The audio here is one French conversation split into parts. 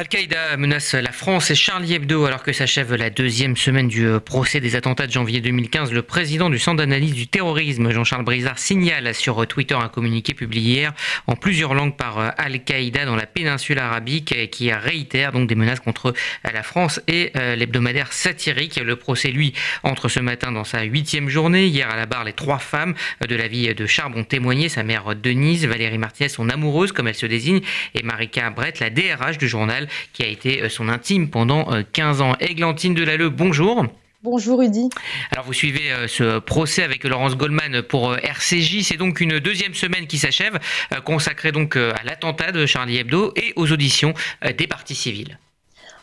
Al-Qaïda menace la France et Charlie Hebdo alors que s'achève la deuxième semaine du euh, procès des attentats de janvier 2015. Le président du Centre d'analyse du terrorisme, Jean-Charles Brizard, signale sur Twitter un communiqué publié hier en plusieurs langues par euh, Al-Qaïda dans la péninsule arabique qui réitère donc des menaces contre euh, la France et l'hebdomadaire satirique. Le procès, lui, entre ce matin dans sa huitième journée. Hier à la barre, les trois femmes de la vie de Charb ont témoigné. Sa mère Denise, Valérie Martinez, son amoureuse comme elle se désigne, et Marika Brett, la DRH du journal qui a été euh, son intime pendant 15 euh, ans. Églantine Delalleux, bonjour. Bonjour Rudy. Alors vous suivez euh, ce procès avec Laurence Goldman pour RCJ. C'est donc une deuxième semaine qui s'achève, consacrée donc à l'attentat de Charlie Hebdo et aux auditions des parties civiles.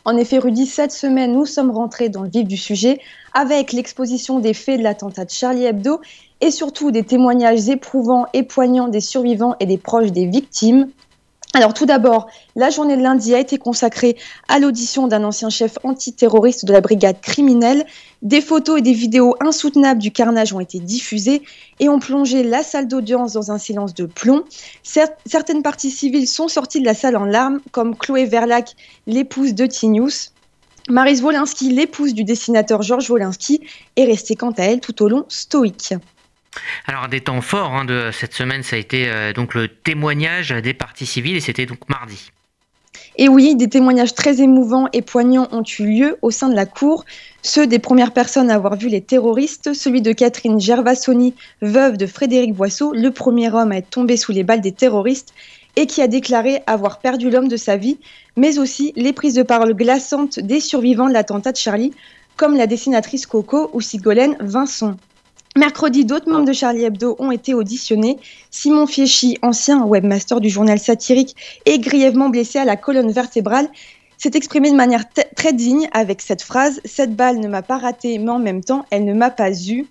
En effet, Rudy, cette semaine, nous sommes rentrés dans le vif du sujet avec l'exposition des faits de l'attentat de Charlie Hebdo et surtout des témoignages éprouvants et poignants des survivants et des proches des victimes. Alors tout d'abord, la journée de lundi a été consacrée à l'audition d'un ancien chef antiterroriste de la brigade criminelle. Des photos et des vidéos insoutenables du carnage ont été diffusées et ont plongé la salle d'audience dans un silence de plomb. Certaines parties civiles sont sorties de la salle en larmes, comme Chloé Verlac, l'épouse de Tinius. Maris Wolinski, l'épouse du dessinateur Georges Wolinski, est restée quant à elle tout au long stoïque. Alors un des temps forts hein, de cette semaine, ça a été euh, donc le témoignage des parties civiles et c'était donc mardi. Et oui, des témoignages très émouvants et poignants ont eu lieu au sein de la cour. Ceux des premières personnes à avoir vu les terroristes, celui de Catherine Gervasoni, veuve de Frédéric Boisseau, le premier homme à être tombé sous les balles des terroristes et qui a déclaré avoir perdu l'homme de sa vie, mais aussi les prises de parole glaçantes des survivants de l'attentat de Charlie, comme la dessinatrice Coco ou Sigolène Vincent. Mercredi, d'autres membres de Charlie Hebdo ont été auditionnés. Simon Fieschi, ancien webmaster du journal satirique et grièvement blessé à la colonne vertébrale, s'est exprimé de manière très digne avec cette phrase Cette balle ne m'a pas raté, mais en même temps, elle ne m'a pas eu.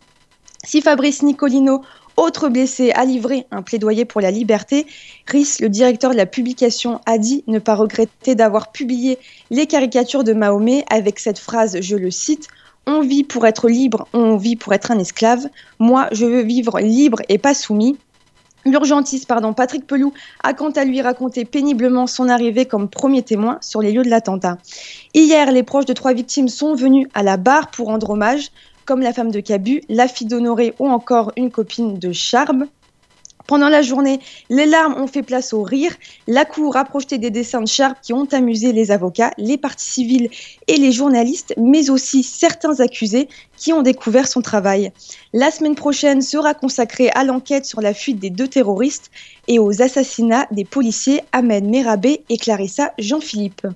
Si Fabrice Nicolino, autre blessé, a livré un plaidoyer pour la liberté, Rhys, le directeur de la publication, a dit ne pas regretter d'avoir publié les caricatures de Mahomet avec cette phrase, je le cite, on vit pour être libre, on vit pour être un esclave. Moi, je veux vivre libre et pas soumis. L'urgentiste, pardon, Patrick Pelou, a quant à lui raconté péniblement son arrivée comme premier témoin sur les lieux de l'attentat. Hier, les proches de trois victimes sont venus à la barre pour rendre hommage, comme la femme de Cabu, la fille d'Honoré ou encore une copine de Charbe. Pendant la journée, les larmes ont fait place au rire. La Cour a projeté des dessins de Sharp qui ont amusé les avocats, les parties civiles et les journalistes, mais aussi certains accusés qui ont découvert son travail. La semaine prochaine sera consacrée à l'enquête sur la fuite des deux terroristes et aux assassinats des policiers Ahmed Merabé et Clarissa Jean-Philippe.